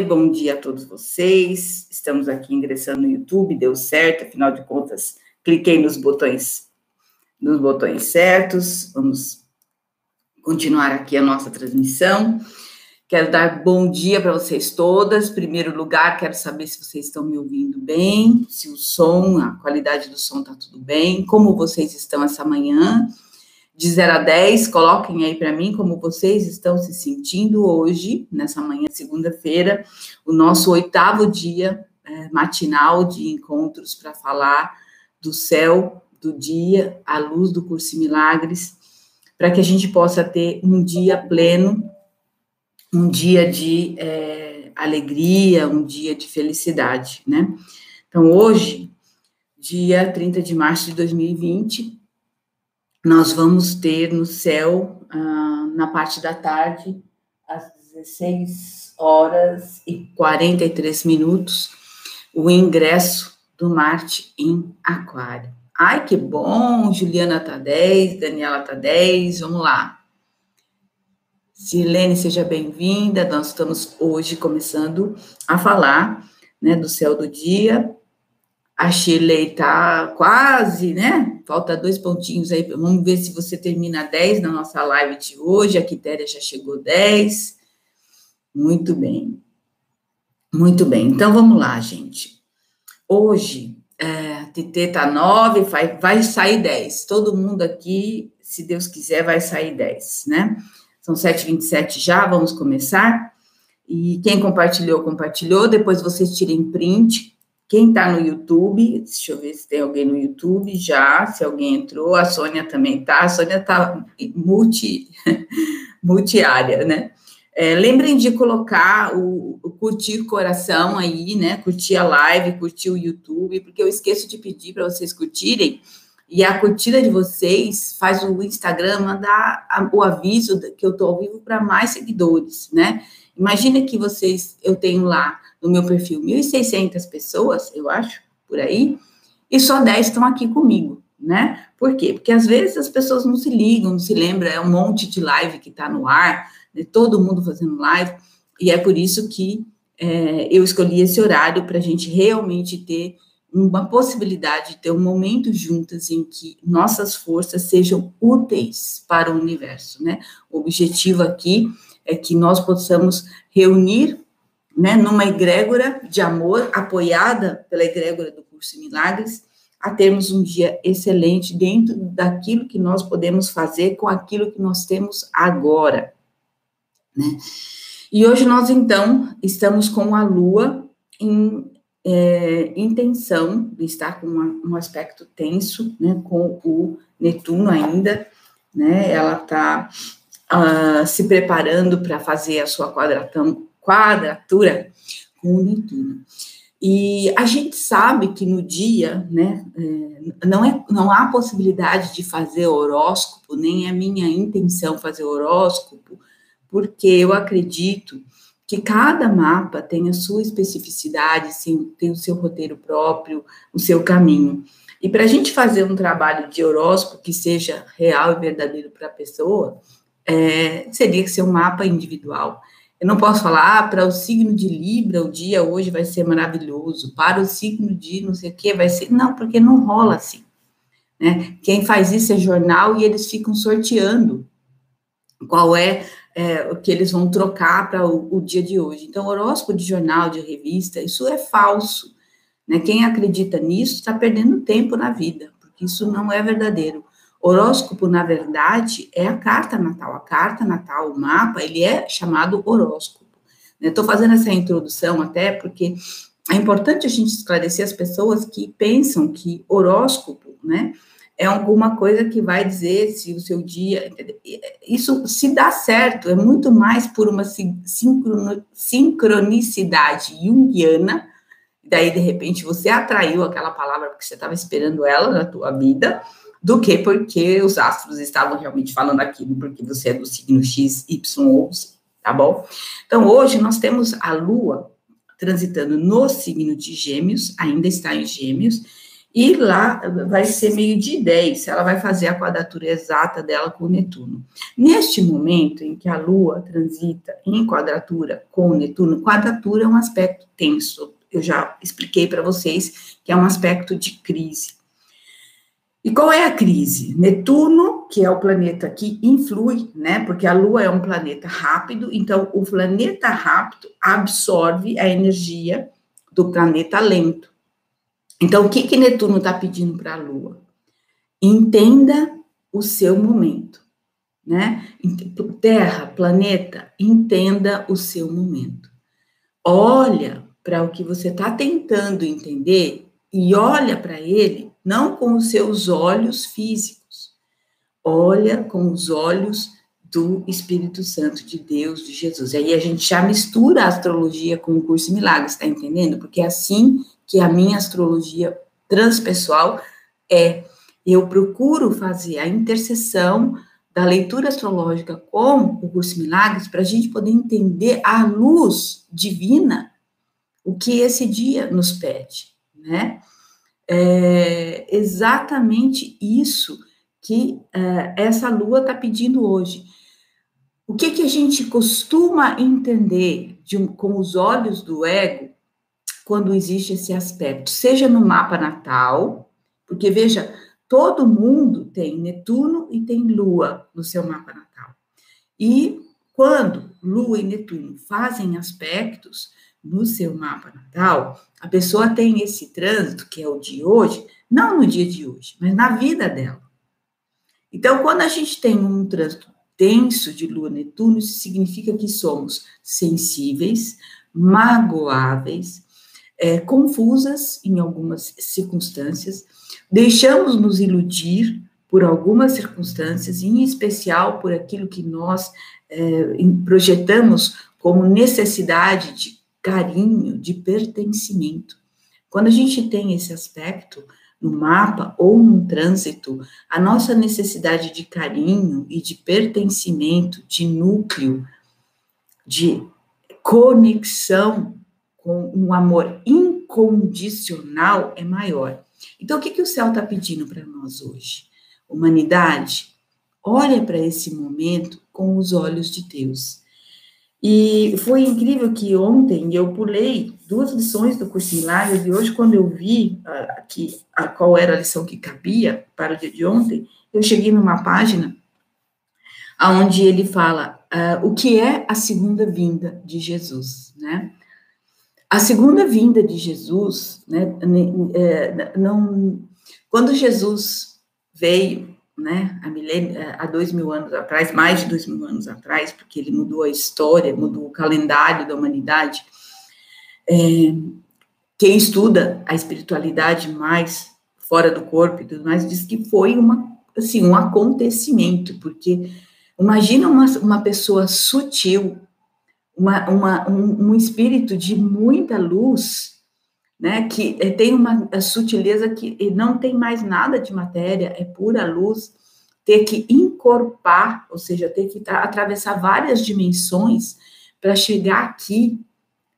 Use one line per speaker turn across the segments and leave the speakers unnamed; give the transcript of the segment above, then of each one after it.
bom dia a todos vocês. Estamos aqui ingressando no YouTube, deu certo, afinal de contas, cliquei nos botões nos botões certos. Vamos continuar aqui a nossa transmissão. Quero dar bom dia para vocês todas. Em primeiro lugar, quero saber se vocês estão me ouvindo bem, se o som, a qualidade do som está tudo bem, como vocês estão essa manhã de 0 a 10, coloquem aí para mim como vocês estão se sentindo hoje, nessa manhã, segunda-feira, o nosso oitavo dia é, matinal de encontros para falar do céu, do dia, à luz do curso Milagres, para que a gente possa ter um dia pleno, um dia de é, alegria, um dia de felicidade, né? Então, hoje, dia 30 de março de 2020, nós vamos ter no céu, ah, na parte da tarde, às 16 horas e 43 minutos, o ingresso do Marte em Aquário. Ai, que bom! Juliana tá 10, Daniela tá 10, vamos lá. Silene, seja bem-vinda. Nós estamos hoje começando a falar né, do céu do dia, a Shirley está quase, né? Falta dois pontinhos aí. Vamos ver se você termina 10 na nossa live de hoje. A Quitéria já chegou 10. Muito bem. Muito bem. Então vamos lá, gente. Hoje, é, TT tá 9, vai, vai sair 10. Todo mundo aqui, se Deus quiser, vai sair 10, né? São 7h27 já, vamos começar. E quem compartilhou, compartilhou. Depois vocês tirem print quem está no YouTube, deixa eu ver se tem alguém no YouTube já, se alguém entrou, a Sônia também está, a Sônia está multi, multi-área, né? É, lembrem de colocar o, o, curtir coração aí, né? Curtir a live, curtir o YouTube, porque eu esqueço de pedir para vocês curtirem. E a curtida de vocês faz o Instagram mandar a, o aviso que eu estou ao vivo para mais seguidores, né? Imagina que vocês, eu tenho lá no meu perfil 1.600 pessoas, eu acho, por aí, e só 10 estão aqui comigo, né? Por quê? Porque às vezes as pessoas não se ligam, não se lembram, é um monte de live que está no ar, né? todo mundo fazendo live, e é por isso que é, eu escolhi esse horário para a gente realmente ter uma possibilidade de ter um momento juntas em que nossas forças sejam úteis para o universo, né? O objetivo aqui é que nós possamos reunir né, numa egrégora de amor, apoiada pela egrégora do curso Milagres, a termos um dia excelente dentro daquilo que nós podemos fazer com aquilo que nós temos agora, né? E hoje nós, então, estamos com a Lua em é, intenção de estar com uma, um aspecto tenso, né, com o Netuno ainda, né, ela está uh, se preparando para fazer a sua quadratão, quadratura com Netuno. E a gente sabe que no dia, né, é, não, é, não há possibilidade de fazer horóscopo, nem é minha intenção fazer horóscopo, porque eu acredito que cada mapa tem a sua especificidade, tem o seu roteiro próprio, o seu caminho. E para a gente fazer um trabalho de horóscopo que seja real e verdadeiro para a pessoa, é, seria que ser um mapa individual. Eu não posso falar, ah, para o signo de Libra, o dia hoje vai ser maravilhoso, para o signo de não sei o que vai ser. Não, porque não rola assim. Né? Quem faz isso é jornal e eles ficam sorteando qual é, é o que eles vão trocar para o, o, dia de hoje. Então, horóscopo de jornal, de revista, isso é falso. Né? Quem acredita nisso está perdendo tempo na vida, porque isso não é verdadeiro. Horóscopo, na verdade, é a carta natal. A carta natal, o mapa, ele é chamado horóscopo. Estou fazendo essa introdução até porque é importante a gente esclarecer as pessoas que pensam que horóscopo, né, é alguma coisa que vai dizer se o seu dia. Isso se dá certo, é muito mais por uma sincronicidade junguiana. Daí, de repente, você atraiu aquela palavra porque você estava esperando ela na tua vida do que porque os astros estavam realmente falando aquilo, porque você é do signo X, Y ou Z, tá bom? Então, hoje nós temos a Lua transitando no signo de Gêmeos, ainda está em Gêmeos, e lá vai ser meio de 10, ela vai fazer a quadratura exata dela com o Netuno. Neste momento em que a Lua transita em quadratura com o Netuno, quadratura é um aspecto tenso, eu já expliquei para vocês que é um aspecto de crise. E qual é a crise? Netuno, que é o planeta que influi, né? Porque a Lua é um planeta rápido, então o planeta rápido absorve a energia do planeta lento. Então, o que, que Netuno está pedindo para a Lua? Entenda o seu momento, né? Terra, planeta, entenda o seu momento. Olha para o que você está tentando entender e olha para ele não com os seus olhos físicos, olha com os olhos do Espírito Santo de Deus, de Jesus. Aí a gente já mistura a astrologia com o curso Milagres, está entendendo? Porque é assim que a minha astrologia transpessoal é. Eu procuro fazer a interseção da leitura astrológica com o curso Milagres para a gente poder entender a luz divina, o que esse dia nos pede, né? É exatamente isso que é, essa lua está pedindo hoje. O que, que a gente costuma entender um, com os olhos do ego quando existe esse aspecto, seja no mapa natal, porque veja, todo mundo tem Netuno e tem Lua no seu mapa natal. E quando Lua e Netuno fazem aspectos no seu mapa natal, a pessoa tem esse trânsito, que é o de hoje, não no dia de hoje, mas na vida dela. Então, quando a gente tem um trânsito denso de Lua Netuno, isso significa que somos sensíveis, magoáveis, é, confusas em algumas circunstâncias, deixamos nos iludir por algumas circunstâncias, em especial por aquilo que nós é, projetamos como necessidade de carinho, de pertencimento. Quando a gente tem esse aspecto no mapa ou no trânsito, a nossa necessidade de carinho e de pertencimento, de núcleo, de conexão com um amor incondicional é maior. Então, o que, que o céu está pedindo para nós hoje? Humanidade, olha para esse momento com os olhos de Deus. E foi incrível que ontem eu pulei duas lições do curso Milagres, e hoje, quando eu vi uh, que, uh, qual era a lição que cabia para o dia de ontem, eu cheguei numa página onde ele fala uh, o que é a segunda vinda de Jesus, né? A segunda vinda de Jesus, né, é, não, quando Jesus veio, né, há, milênio, é, há dois mil anos atrás, mais de dois mil anos atrás, porque ele mudou a história, mudou o calendário da humanidade. É, quem estuda a espiritualidade mais fora do corpo e tudo mais diz que foi uma, assim, um acontecimento, porque imagina uma, uma pessoa sutil, uma, uma, um, um espírito de muita luz, né, que eh, tem uma sutileza que não tem mais nada de matéria, é pura luz, ter que encorpar, ou seja, ter que atravessar várias dimensões para chegar aqui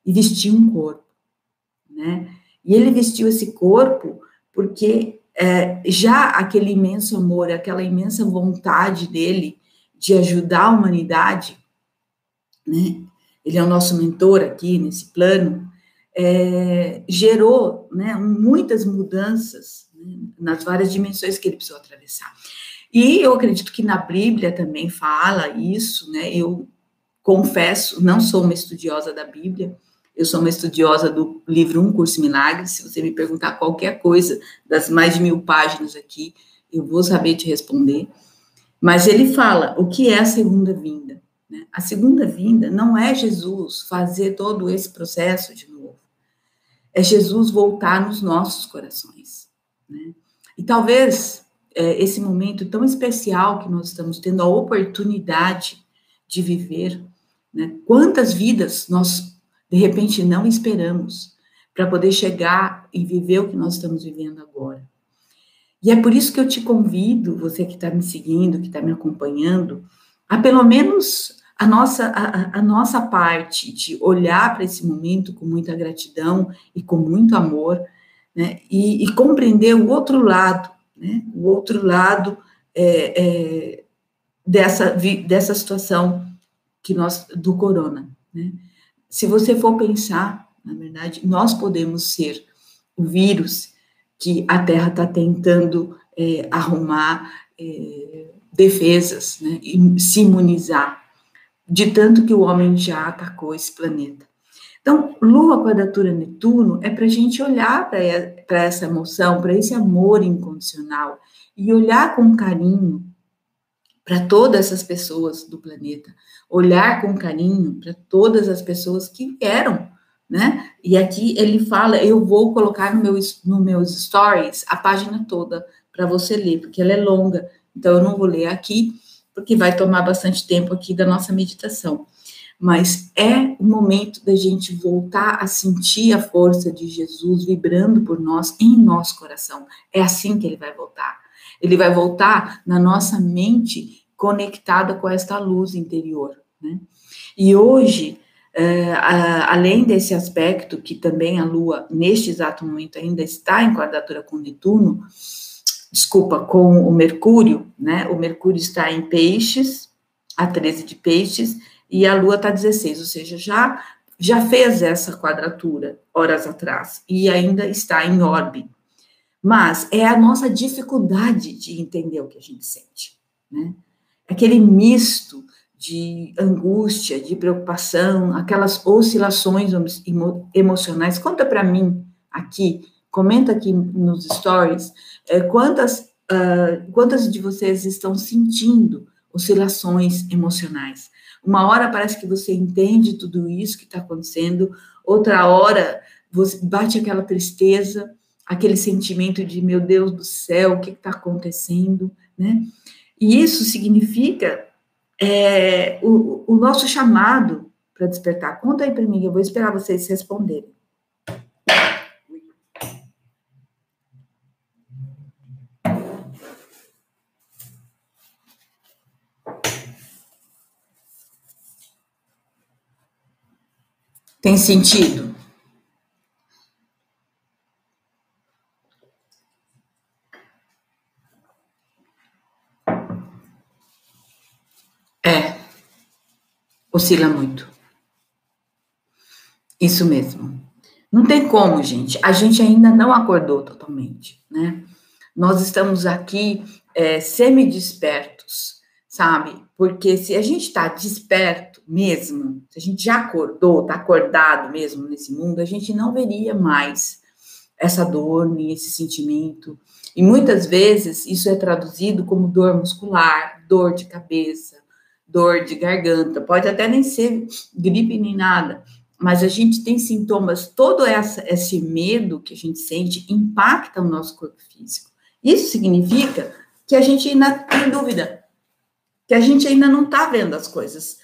e vestir um corpo, né? E ele vestiu esse corpo porque é, já aquele imenso amor, aquela imensa vontade dele de ajudar a humanidade, né? ele é o nosso mentor aqui nesse plano, é, gerou né, muitas mudanças né, nas várias dimensões que ele precisou atravessar. E eu acredito que na Bíblia também fala isso, né? Eu confesso, não sou uma estudiosa da Bíblia, eu sou uma estudiosa do livro Um Curso Milagres. Se você me perguntar qualquer coisa das mais de mil páginas aqui, eu vou saber te responder. Mas ele fala o que é a segunda vinda. Né? A segunda vinda não é Jesus fazer todo esse processo de é Jesus voltar nos nossos corações. Né? E talvez é, esse momento tão especial que nós estamos tendo a oportunidade de viver, né? quantas vidas nós de repente não esperamos para poder chegar e viver o que nós estamos vivendo agora. E é por isso que eu te convido, você que está me seguindo, que está me acompanhando, a pelo menos a nossa, a, a nossa parte de olhar para esse momento com muita gratidão e com muito amor, né? E, e compreender o outro lado, né? O outro lado é, é, dessa, dessa situação que nós do corona, né? Se você for pensar, na verdade, nós podemos ser o vírus que a Terra está tentando é, arrumar é, defesas, né, e se imunizar, de tanto que o homem já atacou esse planeta. Então, Lua, quadratura Netuno, é para a gente olhar para essa emoção, para esse amor incondicional, e olhar com carinho para todas essas pessoas do planeta, olhar com carinho para todas as pessoas que vieram, né? E aqui ele fala, eu vou colocar no meu no meus stories a página toda para você ler, porque ela é longa, então eu não vou ler aqui, porque vai tomar bastante tempo aqui da nossa meditação. Mas é o momento da gente voltar a sentir a força de Jesus vibrando por nós em nosso coração. É assim que ele vai voltar. Ele vai voltar na nossa mente conectada com esta luz interior. Né? E hoje, é, a, além desse aspecto, que também a Lua, neste exato momento, ainda está em quadratura com Netuno, desculpa, com o Mercúrio, né? O Mercúrio está em Peixes, a 13 de Peixes, e a Lua está 16, ou seja, já já fez essa quadratura horas atrás e ainda está em orbe. Mas é a nossa dificuldade de entender o que a gente sente, né? Aquele misto de angústia, de preocupação, aquelas oscilações emocionais. Conta para mim aqui, comenta aqui nos stories, é, quantas, uh, quantas de vocês estão sentindo oscilações emocionais? Uma hora parece que você entende tudo isso que está acontecendo, outra hora você bate aquela tristeza, aquele sentimento de meu Deus do céu, o que está acontecendo, né? E isso significa é, o, o nosso chamado para despertar. Conta aí para mim, eu vou esperar vocês responderem. Tem sentido? É. Oscila muito. Isso mesmo. Não tem como, gente. A gente ainda não acordou totalmente, né? Nós estamos aqui é, semi-despertos, sabe? Porque se a gente está desperto mesmo, se a gente já acordou, está acordado mesmo nesse mundo, a gente não veria mais essa dor, nem esse sentimento. E muitas vezes isso é traduzido como dor muscular, dor de cabeça, dor de garganta, pode até nem ser gripe nem nada, mas a gente tem sintomas, todo essa, esse medo que a gente sente impacta o nosso corpo físico. Isso significa que a gente ainda tem dúvida, que a gente ainda não está vendo as coisas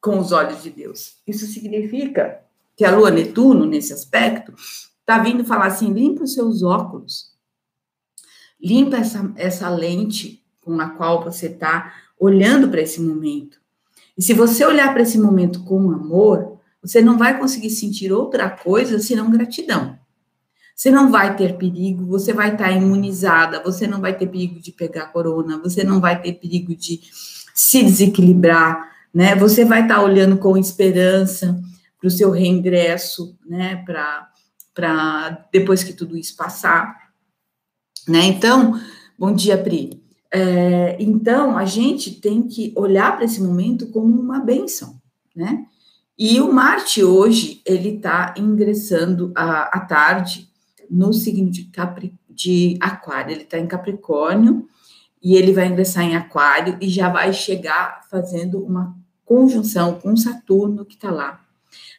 com os olhos de Deus. Isso significa que a lua Netuno, nesse aspecto, está vindo falar assim: limpa os seus óculos, limpa essa, essa lente com a qual você está olhando para esse momento. E se você olhar para esse momento com amor, você não vai conseguir sentir outra coisa senão gratidão. Você não vai ter perigo, você vai estar imunizada, você não vai ter perigo de pegar corona, você não vai ter perigo de se desequilibrar, né? Você vai estar olhando com esperança para o seu reingresso, né? Para depois que tudo isso passar, né? Então, bom dia, Pri. É, então, a gente tem que olhar para esse momento como uma benção, né? E o Marte hoje, ele está ingressando à tarde no signo de, Capri, de Aquário. Ele está em Capricórnio e ele vai ingressar em Aquário e já vai chegar fazendo uma conjunção com Saturno que está lá.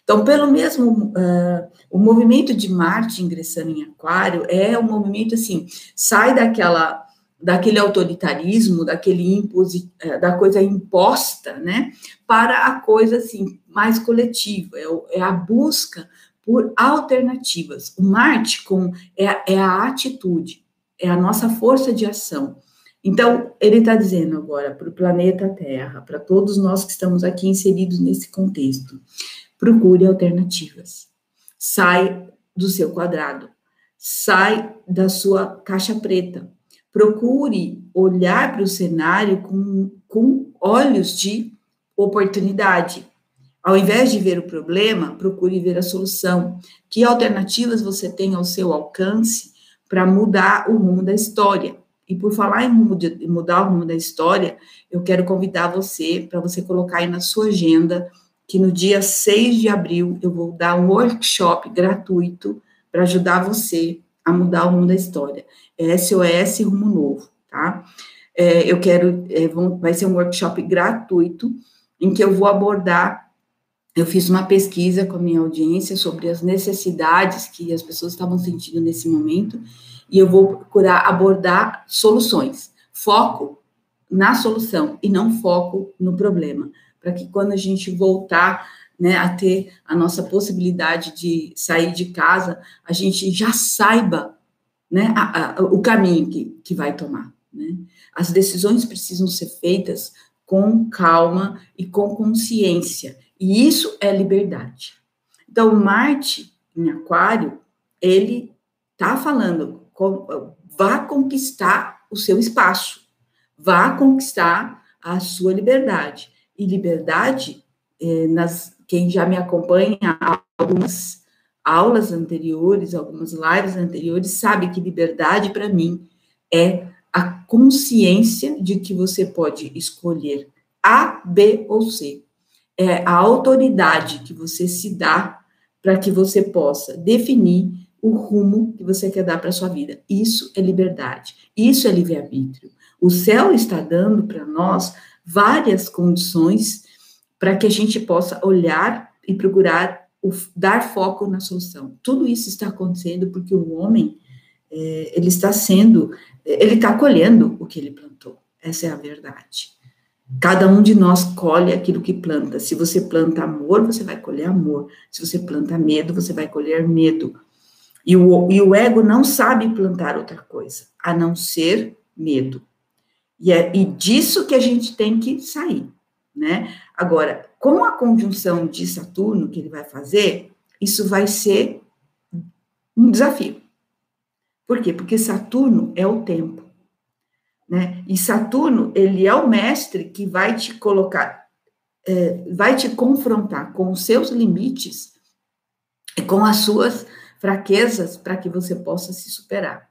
Então, pelo mesmo, uh, o movimento de Marte ingressando em Aquário é um movimento assim, sai daquela daquele autoritarismo, daquele imposi, uh, da coisa imposta, né, para a coisa assim mais coletiva, é, é a busca por alternativas. O Marte com, é, é a atitude, é a nossa força de ação. Então, ele está dizendo agora para o planeta Terra, para todos nós que estamos aqui inseridos nesse contexto, procure alternativas. Sai do seu quadrado. sai da sua caixa preta. Procure olhar para o cenário com, com olhos de oportunidade. Ao invés de ver o problema, procure ver a solução. Que alternativas você tem ao seu alcance para mudar o rumo da história? E por falar em mudar o rumo da história, eu quero convidar você para você colocar aí na sua agenda que no dia 6 de abril eu vou dar um workshop gratuito para ajudar você a mudar o rumo da história. É SOS Rumo Novo, tá? É, eu quero, é, vai ser um workshop gratuito em que eu vou abordar. Eu fiz uma pesquisa com a minha audiência sobre as necessidades que as pessoas estavam sentindo nesse momento e eu vou procurar abordar soluções. Foco na solução e não foco no problema, para que quando a gente voltar né, a ter a nossa possibilidade de sair de casa, a gente já saiba né, a, a, o caminho que, que vai tomar. Né? As decisões precisam ser feitas com calma e com consciência, e isso é liberdade. Então, Marte em Aquário, ele está falando vá conquistar o seu espaço, vá conquistar a sua liberdade. E liberdade, eh, nas, quem já me acompanha algumas aulas anteriores, algumas lives anteriores, sabe que liberdade para mim é a consciência de que você pode escolher A, B ou C. É a autoridade que você se dá para que você possa definir o rumo que você quer dar para sua vida. Isso é liberdade, isso é livre-arbítrio. O céu está dando para nós várias condições para que a gente possa olhar e procurar o, dar foco na solução. Tudo isso está acontecendo porque o homem, é, ele está sendo, ele está colhendo o que ele plantou. Essa é a verdade. Cada um de nós colhe aquilo que planta. Se você planta amor, você vai colher amor. Se você planta medo, você vai colher medo. E o, e o ego não sabe plantar outra coisa, a não ser medo. E é e disso que a gente tem que sair, né? Agora, com a conjunção de Saturno que ele vai fazer, isso vai ser um desafio. Por quê? Porque Saturno é o tempo, né? E Saturno, ele é o mestre que vai te colocar, é, vai te confrontar com os seus limites e com as suas fraquezas para que você possa se superar.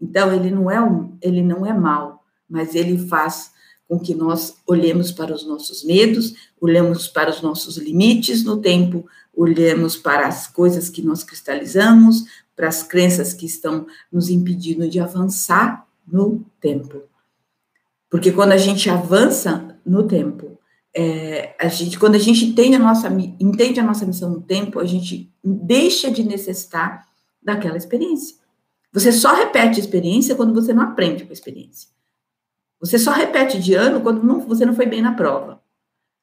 Então, ele não é um, ele não é mal, mas ele faz com que nós olhemos para os nossos medos, olhemos para os nossos limites no tempo, olhemos para as coisas que nós cristalizamos, para as crenças que estão nos impedindo de avançar no tempo. Porque quando a gente avança no tempo, é, a gente, quando a gente entende a, nossa, entende a nossa missão no tempo, a gente deixa de necessitar daquela experiência. Você só repete a experiência quando você não aprende com a experiência. Você só repete de ano quando não, você não foi bem na prova.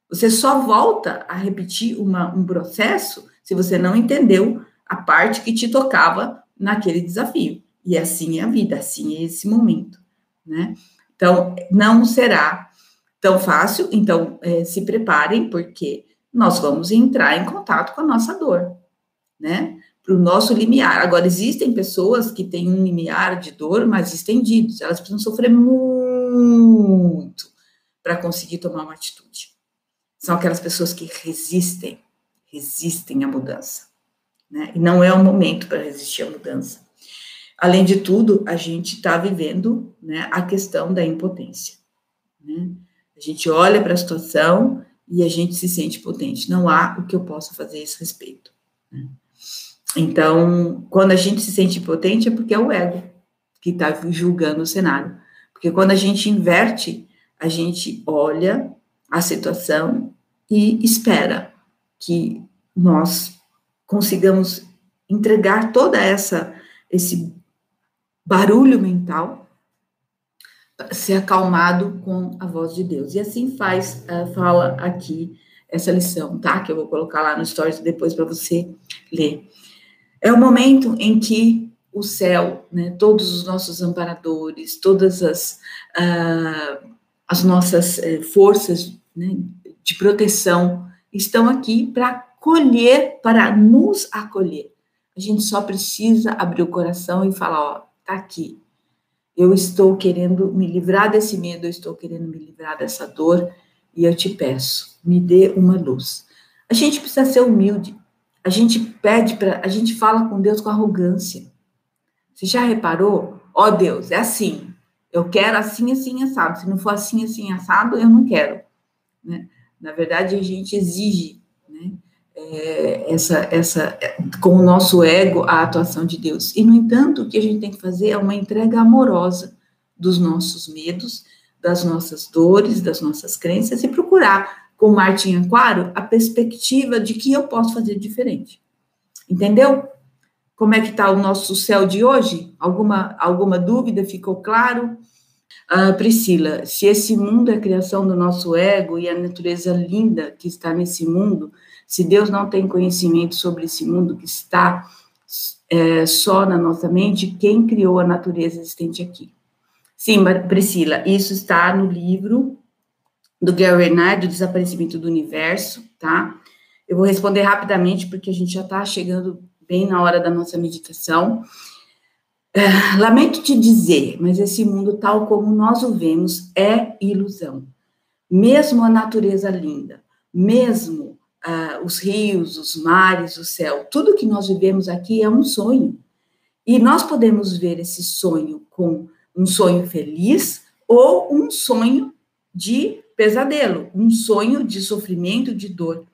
Você só volta a repetir uma, um processo se você não entendeu a parte que te tocava naquele desafio. E assim é a vida, assim é esse momento, né? Então, não será tão fácil, então é, se preparem, porque nós vamos entrar em contato com a nossa dor, né? Para o nosso limiar. Agora, existem pessoas que têm um limiar de dor mais estendido, elas precisam sofrer muito para conseguir tomar uma atitude. São aquelas pessoas que resistem, resistem à mudança, né? E não é o momento para resistir à mudança. Além de tudo, a gente está vivendo né, a questão da impotência. Né? A gente olha para a situação e a gente se sente potente. Não há o que eu possa fazer a esse respeito. Né? Então, quando a gente se sente potente, é porque é o ego que está julgando o cenário. Porque quando a gente inverte, a gente olha a situação e espera que nós consigamos entregar toda essa esse barulho mental ser acalmado com a voz de Deus. E assim faz, uh, fala aqui essa lição, tá? Que eu vou colocar lá no stories depois para você ler. É o momento em que o céu, né, todos os nossos amparadores, todas as, uh, as nossas uh, forças né, de proteção estão aqui para acolher, para nos acolher. A gente só precisa abrir o coração e falar, ó, tá aqui. Eu estou querendo me livrar desse medo, eu estou querendo me livrar dessa dor, e eu te peço, me dê uma luz. A gente precisa ser humilde. A gente pede para, a gente fala com Deus com arrogância. Você já reparou? Ó oh, Deus, é assim. Eu quero assim, assim, assado. Se não for assim, assim, assado, eu não quero. Né? Na verdade, a gente exige é, essa, essa, com o nosso ego, a atuação de Deus. E, no entanto, o que a gente tem que fazer é uma entrega amorosa dos nossos medos, das nossas dores, das nossas crenças e procurar, com Martin Aquário, a perspectiva de que eu posso fazer diferente. Entendeu? Como é que está o nosso céu de hoje? Alguma, alguma dúvida? Ficou claro? Uh, Priscila, se esse mundo é a criação do nosso ego e a natureza linda que está nesse mundo, se Deus não tem conhecimento sobre esse mundo que está é, só na nossa mente, quem criou a natureza existente aqui? Sim, Priscila, isso está no livro do Gary Renard, do Desaparecimento do Universo, tá? Eu vou responder rapidamente, porque a gente já está chegando bem na hora da nossa meditação. É, lamento te dizer, mas esse mundo, tal como nós o vemos, é ilusão. Mesmo a natureza linda, mesmo uh, os rios, os mares, o céu, tudo que nós vivemos aqui é um sonho. E nós podemos ver esse sonho com um sonho feliz ou um sonho de pesadelo, um sonho de sofrimento, de dor.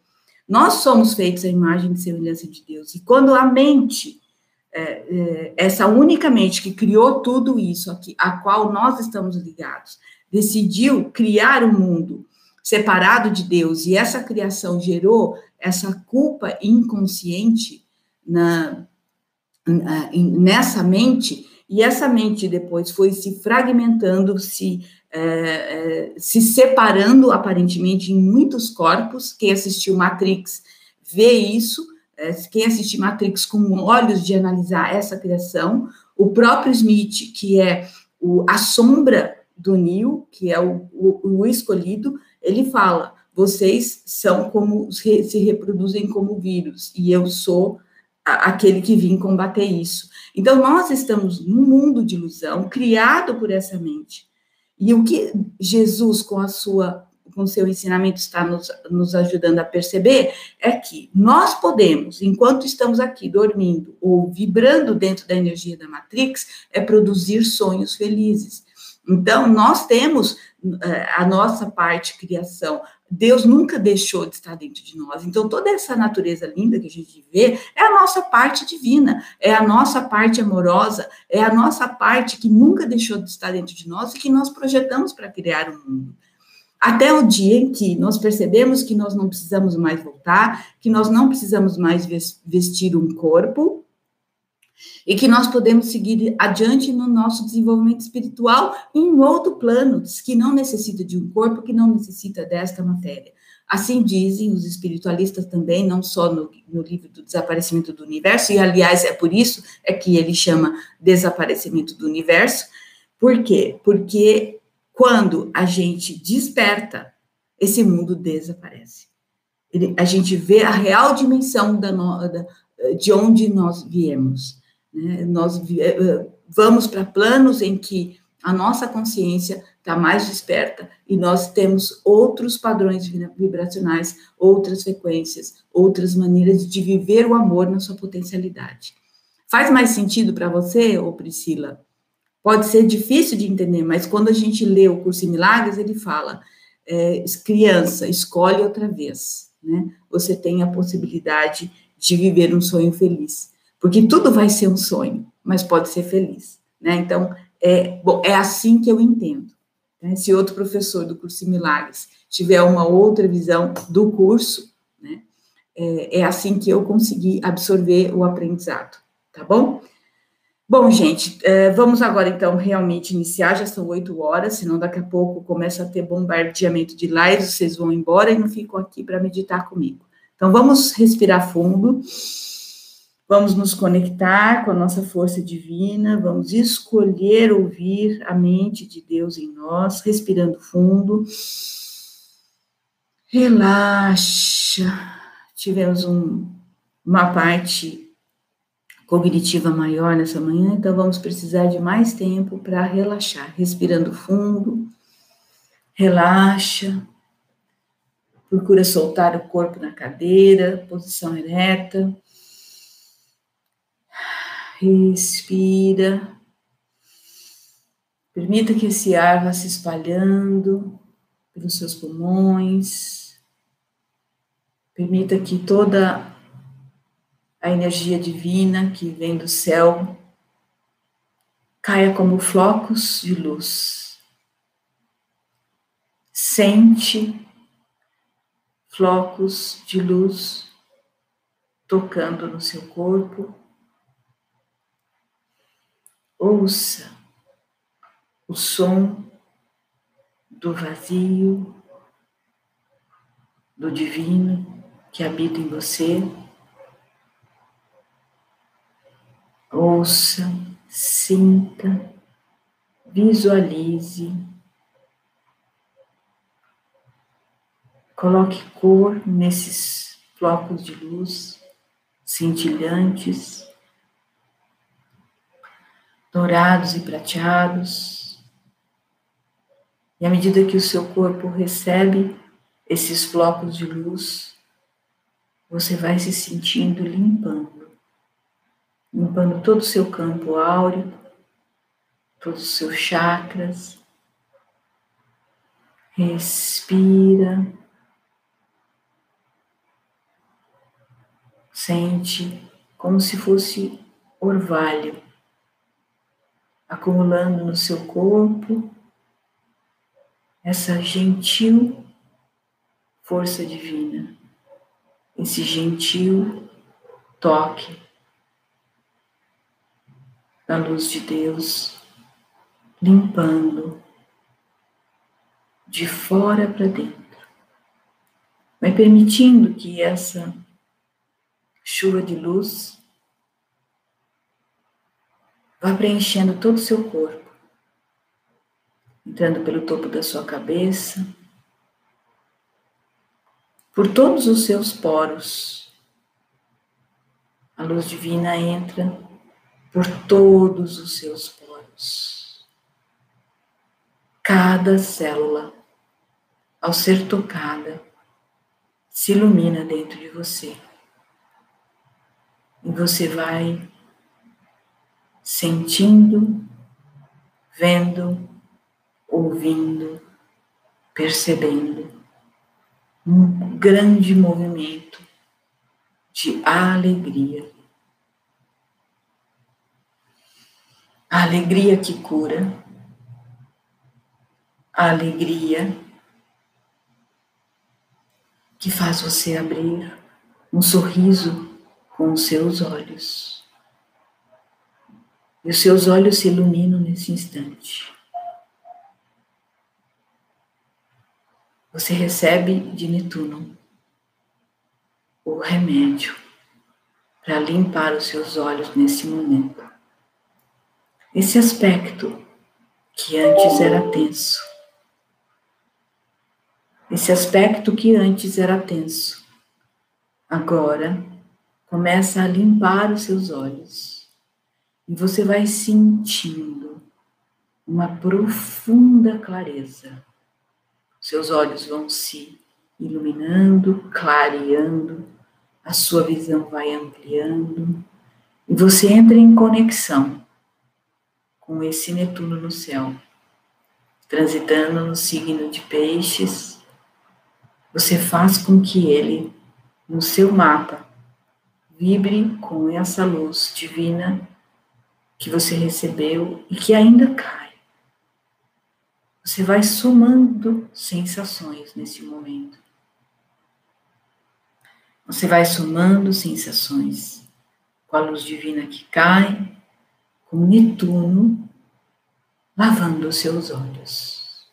Nós somos feitos à imagem e semelhança de Deus. E quando a mente, é, é, essa única mente que criou tudo isso aqui, a qual nós estamos ligados, decidiu criar o um mundo separado de Deus, e essa criação gerou essa culpa inconsciente na, na nessa mente, e essa mente depois foi se fragmentando, se é, é, se separando aparentemente em muitos corpos. Quem assistiu Matrix vê isso. É, quem assistiu Matrix com olhos de analisar essa criação, o próprio Smith, que é o, a sombra do Neo, que é o, o, o escolhido, ele fala: vocês são como se reproduzem como vírus e eu sou aquele que vim combater isso. Então nós estamos num mundo de ilusão criado por essa mente. E o que Jesus, com a sua com seu ensinamento está nos, nos ajudando a perceber é que nós podemos, enquanto estamos aqui dormindo ou vibrando dentro da energia da Matrix, é produzir sonhos felizes. Então, nós temos a nossa parte criação, Deus nunca deixou de estar dentro de nós. Então, toda essa natureza linda que a gente vê é a nossa parte divina, é a nossa parte amorosa, é a nossa parte que nunca deixou de estar dentro de nós e que nós projetamos para criar o mundo. Até o dia em que nós percebemos que nós não precisamos mais voltar, que nós não precisamos mais vestir um corpo, e que nós podemos seguir adiante no nosso desenvolvimento espiritual em outro plano, que não necessita de um corpo, que não necessita desta matéria. Assim dizem os espiritualistas também, não só no, no, livro do Desaparecimento do Universo, e aliás é por isso é que ele chama Desaparecimento do Universo. Por quê? Porque quando a gente desperta, esse mundo desaparece. Ele, a gente vê a real dimensão da, da, de onde nós viemos. Né? Nós eh, eh, vamos para planos em que a nossa consciência está mais desperta e nós temos outros padrões vibracionais, outras frequências, outras maneiras de viver o amor na sua potencialidade. Faz mais sentido para você, ou Priscila? Pode ser difícil de entender, mas quando a gente lê o curso em Milagres, ele fala: é, criança, escolhe outra vez, né? Você tem a possibilidade de viver um sonho feliz. Porque tudo vai ser um sonho, mas pode ser feliz, né? Então, é, bom, é assim que eu entendo. Né? Se outro professor do curso Milagres tiver uma outra visão do curso, né? É, é assim que eu consegui absorver o aprendizado, tá bom? Bom, gente, é, vamos agora então realmente iniciar, já são oito horas, senão daqui a pouco começa a ter bombardeamento de lives, vocês vão embora e não ficam aqui para meditar comigo. Então vamos respirar fundo. Vamos nos conectar com a nossa força divina, vamos escolher ouvir a mente de Deus em nós, respirando fundo. Relaxa. Tivemos um, uma parte cognitiva maior nessa manhã, então vamos precisar de mais tempo para relaxar. Respirando fundo, relaxa, procura soltar o corpo na cadeira, posição ereta. Respira. Permita que esse ar vá se espalhando pelos seus pulmões. Permita que toda a energia divina que vem do céu caia como flocos de luz. Sente flocos de luz tocando no seu corpo. Ouça o som do vazio, do divino que habita em você. Ouça, sinta, visualize. Coloque cor nesses flocos de luz cintilantes, dourados e prateados. E à medida que o seu corpo recebe esses flocos de luz, você vai se sentindo limpando limpando todo o seu campo áureo, todos os seus chakras. Respira. Sente como se fosse orvalho acumulando no seu corpo essa gentil força divina, esse gentil toque da luz de Deus, limpando de fora para dentro. Vai permitindo que essa chuva de luz vá preenchendo todo o seu corpo, entrando pelo topo da sua cabeça, por todos os seus poros. A luz divina entra por todos os seus poros. Cada célula, ao ser tocada, se ilumina dentro de você. E você vai sentindo, vendo, ouvindo, percebendo um grande movimento de alegria a alegria que cura, a alegria que faz você abrir um sorriso com os seus olhos. E os seus olhos se iluminam nesse instante. Você recebe de Netuno o remédio para limpar os seus olhos nesse momento. Esse aspecto que antes era tenso. Esse aspecto que antes era tenso. Agora começa a limpar os seus olhos. E você vai sentindo uma profunda clareza. Seus olhos vão se iluminando, clareando, a sua visão vai ampliando e você entra em conexão com esse Netuno no céu, transitando no signo de Peixes, você faz com que ele, no seu mapa, vibre com essa luz divina que você recebeu e que ainda cai. Você vai somando sensações nesse momento. Você vai somando sensações com a luz divina que cai com Netuno lavando os seus olhos.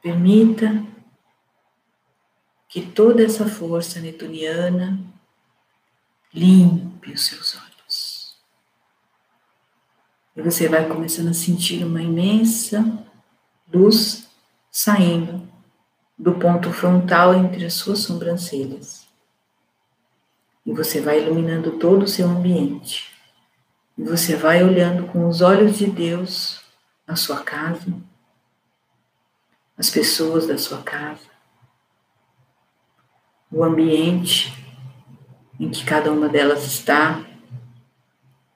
Permita que toda essa força netuniana limpe os seus olhos. E você vai começando a sentir uma imensa luz saindo do ponto frontal entre as suas sobrancelhas E você vai iluminando todo o seu ambiente. E você vai olhando com os olhos de Deus a sua casa, as pessoas da sua casa, o ambiente em que cada uma delas está.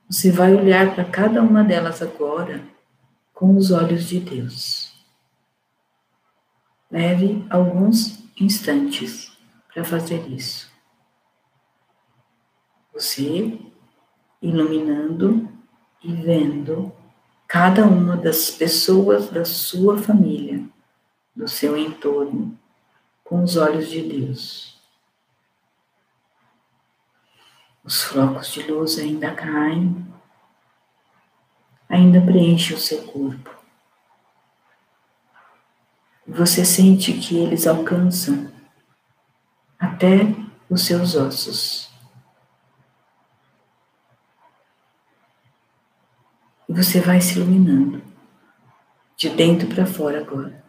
Você vai olhar para cada uma delas agora com os olhos de Deus. Leve alguns instantes para fazer isso. Você iluminando e vendo cada uma das pessoas da sua família, do seu entorno, com os olhos de Deus. Os flocos de luz ainda caem, ainda preenchem o seu corpo. Você sente que eles alcançam até os seus ossos. E você vai se iluminando de dentro para fora agora.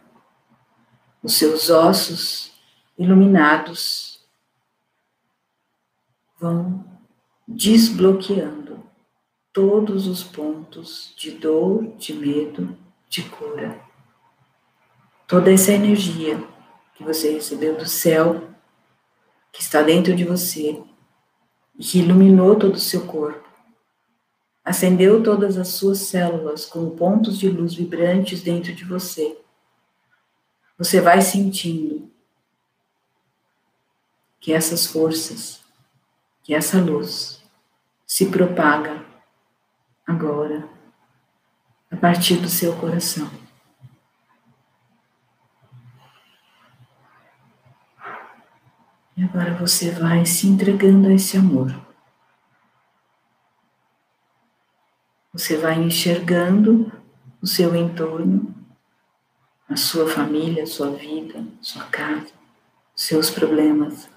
Os seus ossos iluminados vão desbloqueando todos os pontos de dor, de medo, de cura. Toda essa energia que você recebeu do céu, que está dentro de você, que iluminou todo o seu corpo, acendeu todas as suas células com pontos de luz vibrantes dentro de você. Você vai sentindo que essas forças, que essa luz se propaga agora a partir do seu coração. E agora você vai se entregando a esse amor. Você vai enxergando o seu entorno, a sua família, a sua vida, a sua casa, os seus problemas.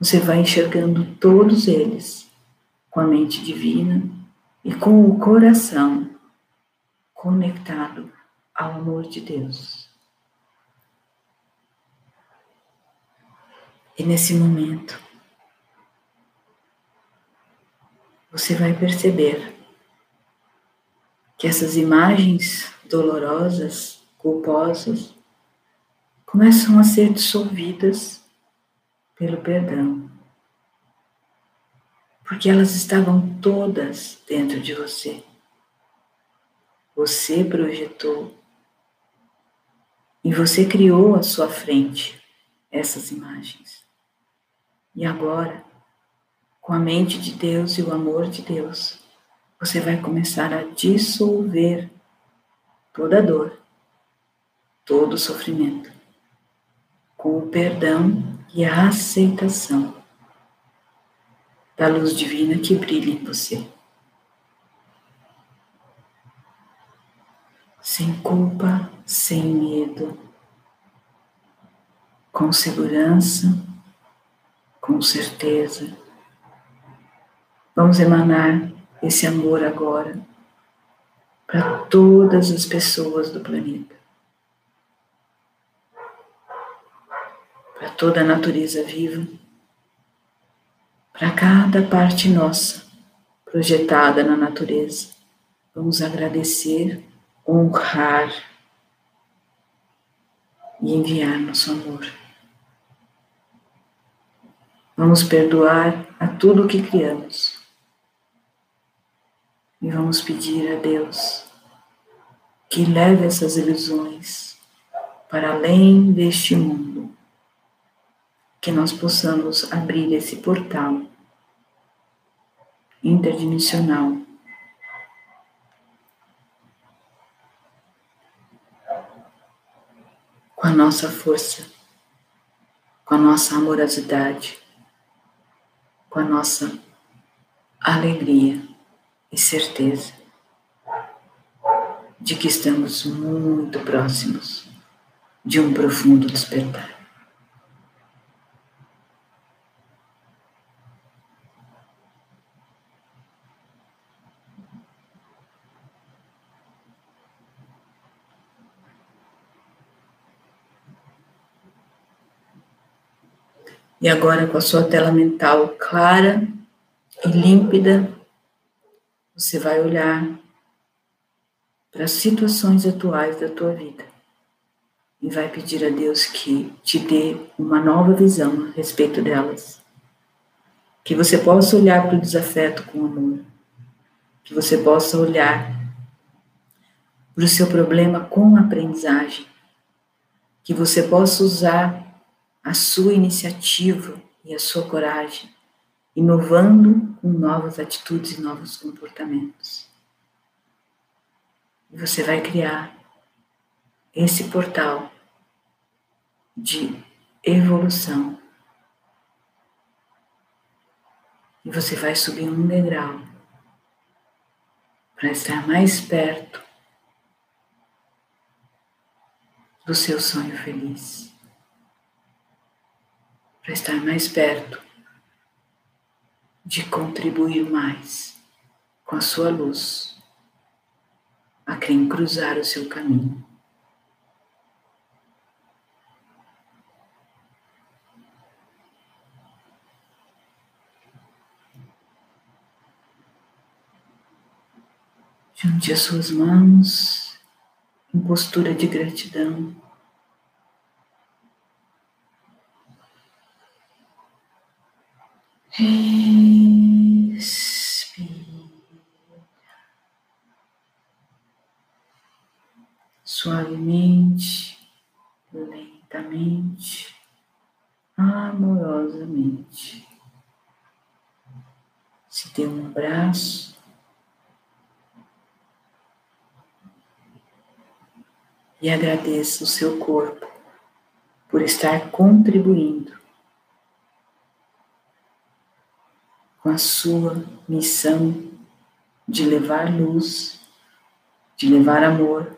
Você vai enxergando todos eles com a mente divina e com o coração conectado ao amor de Deus. E nesse momento, você vai perceber que essas imagens dolorosas, culposas, começam a ser dissolvidas pelo perdão. Porque elas estavam todas dentro de você. Você projetou e você criou à sua frente essas imagens. E agora, com a mente de Deus e o amor de Deus, você vai começar a dissolver toda dor, todo sofrimento, com o perdão e a aceitação da luz divina que brilha em você. Sem culpa, sem medo, com segurança, com certeza. Vamos emanar esse amor agora para todas as pessoas do planeta, para toda a natureza viva, para cada parte nossa projetada na natureza. Vamos agradecer, honrar e enviar nosso amor. Vamos perdoar a tudo o que criamos e vamos pedir a Deus que leve essas ilusões para além deste mundo, que nós possamos abrir esse portal interdimensional com a nossa força, com a nossa amorosidade, com a nossa alegria e certeza de que estamos muito próximos de um profundo despertar. E agora, com a sua tela mental clara e límpida, você vai olhar para as situações atuais da tua vida e vai pedir a Deus que te dê uma nova visão a respeito delas. Que você possa olhar para o desafeto com amor. Que você possa olhar para o seu problema com aprendizagem. Que você possa usar a sua iniciativa e a sua coragem, inovando com novas atitudes e novos comportamentos. E você vai criar esse portal de evolução. E você vai subir um degrau para estar mais perto do seu sonho feliz. Para estar mais perto de contribuir mais com a sua luz a quem cruzar o seu caminho. Junte as suas mãos em postura de gratidão. Respire. Suavemente, lentamente, amorosamente. Se dê um abraço e agradeça o seu corpo por estar contribuindo com a sua missão de levar luz, de levar amor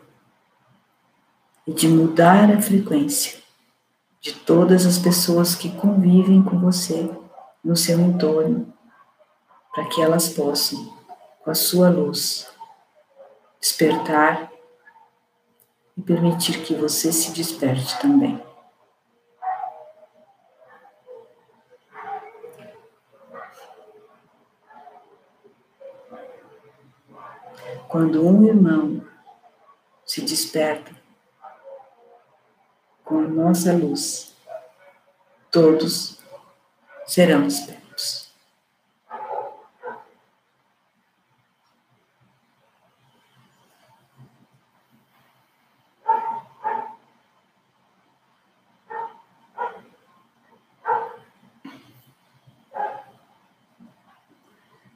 e de mudar a frequência de todas as pessoas que convivem com você no seu entorno, para que elas possam, com a sua luz, despertar e permitir que você se desperte também. Quando um irmão se desperta com a nossa luz, todos serão despertos.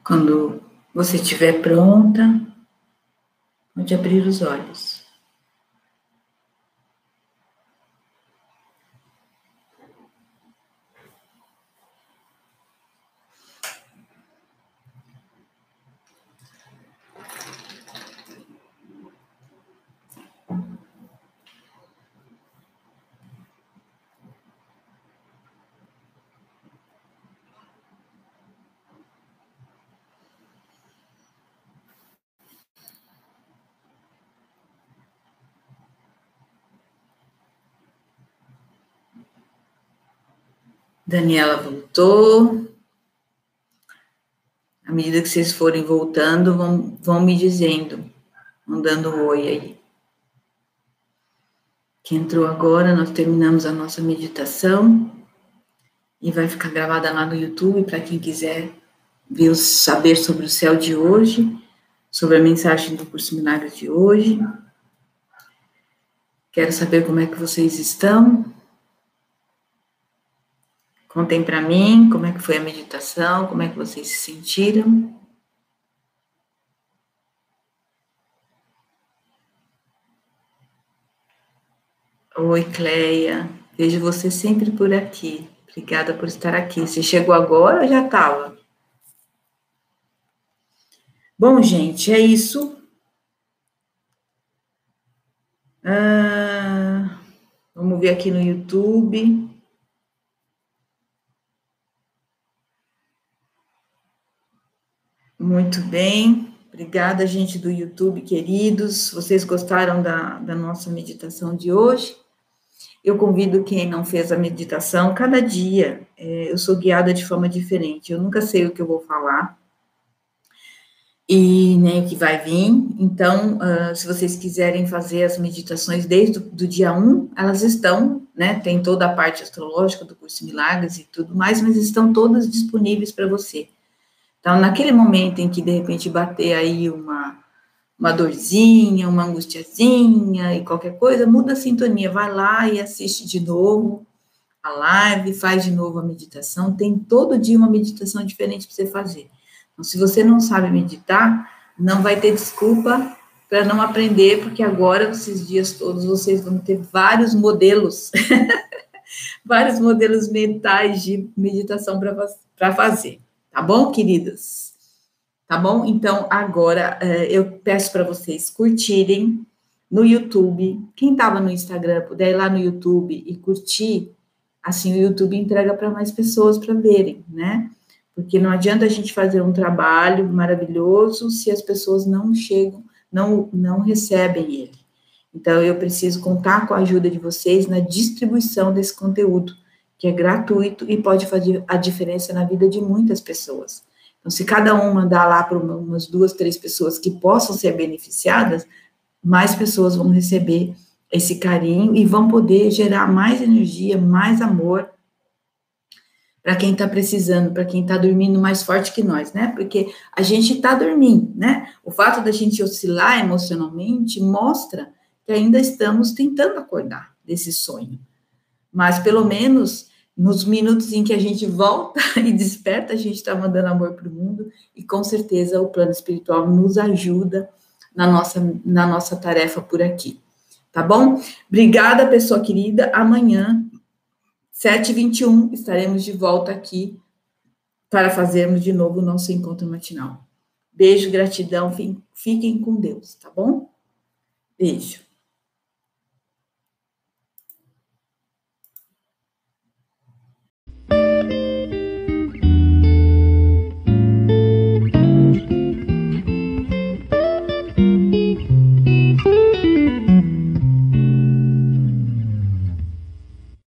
Quando você estiver pronta, pode abrir os olhos. Daniela voltou. À medida que vocês forem voltando, vão, vão me dizendo, vão dando um oi aí. Que entrou agora, nós terminamos a nossa meditação e vai ficar gravada lá no YouTube para quem quiser ver, saber sobre o céu de hoje, sobre a mensagem do curso Milagres de hoje. Quero saber como é que vocês estão. Contem para mim como é que foi a meditação, como é que vocês se sentiram. Oi, Cleia. Vejo você sempre por aqui. Obrigada por estar aqui. Você chegou agora ou já estava? Bom, gente, é isso. Ah, vamos ver aqui no YouTube. Muito bem. Obrigada, gente do YouTube, queridos. Vocês gostaram da, da nossa meditação de hoje? Eu convido quem não fez a meditação, cada dia é, eu sou guiada de forma diferente. Eu nunca sei o que eu vou falar e nem o que vai vir. Então, uh, se vocês quiserem fazer as meditações desde o dia 1, elas estão, né? Tem toda a parte astrológica do curso Milagres e tudo mais, mas estão todas disponíveis para você. Então, naquele momento em que de repente bater aí uma, uma dorzinha, uma angustiazinha e qualquer coisa, muda a sintonia, vai lá e assiste de novo a live, faz de novo a meditação. Tem todo dia uma meditação diferente para você fazer. Então, se você não sabe meditar, não vai ter desculpa para não aprender, porque agora, esses dias todos, vocês vão ter vários modelos, vários modelos mentais de meditação para fazer. Tá bom, queridas? Tá bom? Então, agora eh, eu peço para vocês curtirem no YouTube. Quem estava no Instagram, puder ir lá no YouTube e curtir, assim o YouTube entrega para mais pessoas para verem, né? Porque não adianta a gente fazer um trabalho maravilhoso se as pessoas não chegam, não, não recebem ele. Então, eu preciso contar com a ajuda de vocês na distribuição desse conteúdo, que é gratuito e pode fazer a diferença na vida de muitas pessoas. Então, se cada um mandar lá para umas duas, três pessoas que possam ser beneficiadas, mais pessoas vão receber esse carinho e vão poder gerar mais energia, mais amor para quem está precisando, para quem está dormindo mais forte que nós, né? Porque a gente está dormindo, né? O fato da gente oscilar emocionalmente mostra que ainda estamos tentando acordar desse sonho. Mas pelo menos nos minutos em que a gente volta e desperta, a gente está mandando amor para o mundo e com certeza o plano espiritual nos ajuda na nossa, na nossa tarefa por aqui. Tá bom? Obrigada, pessoa querida. Amanhã 7h21, estaremos de volta aqui para fazermos de novo o nosso encontro matinal. Beijo, gratidão, fiquem com Deus, tá bom? Beijo. Música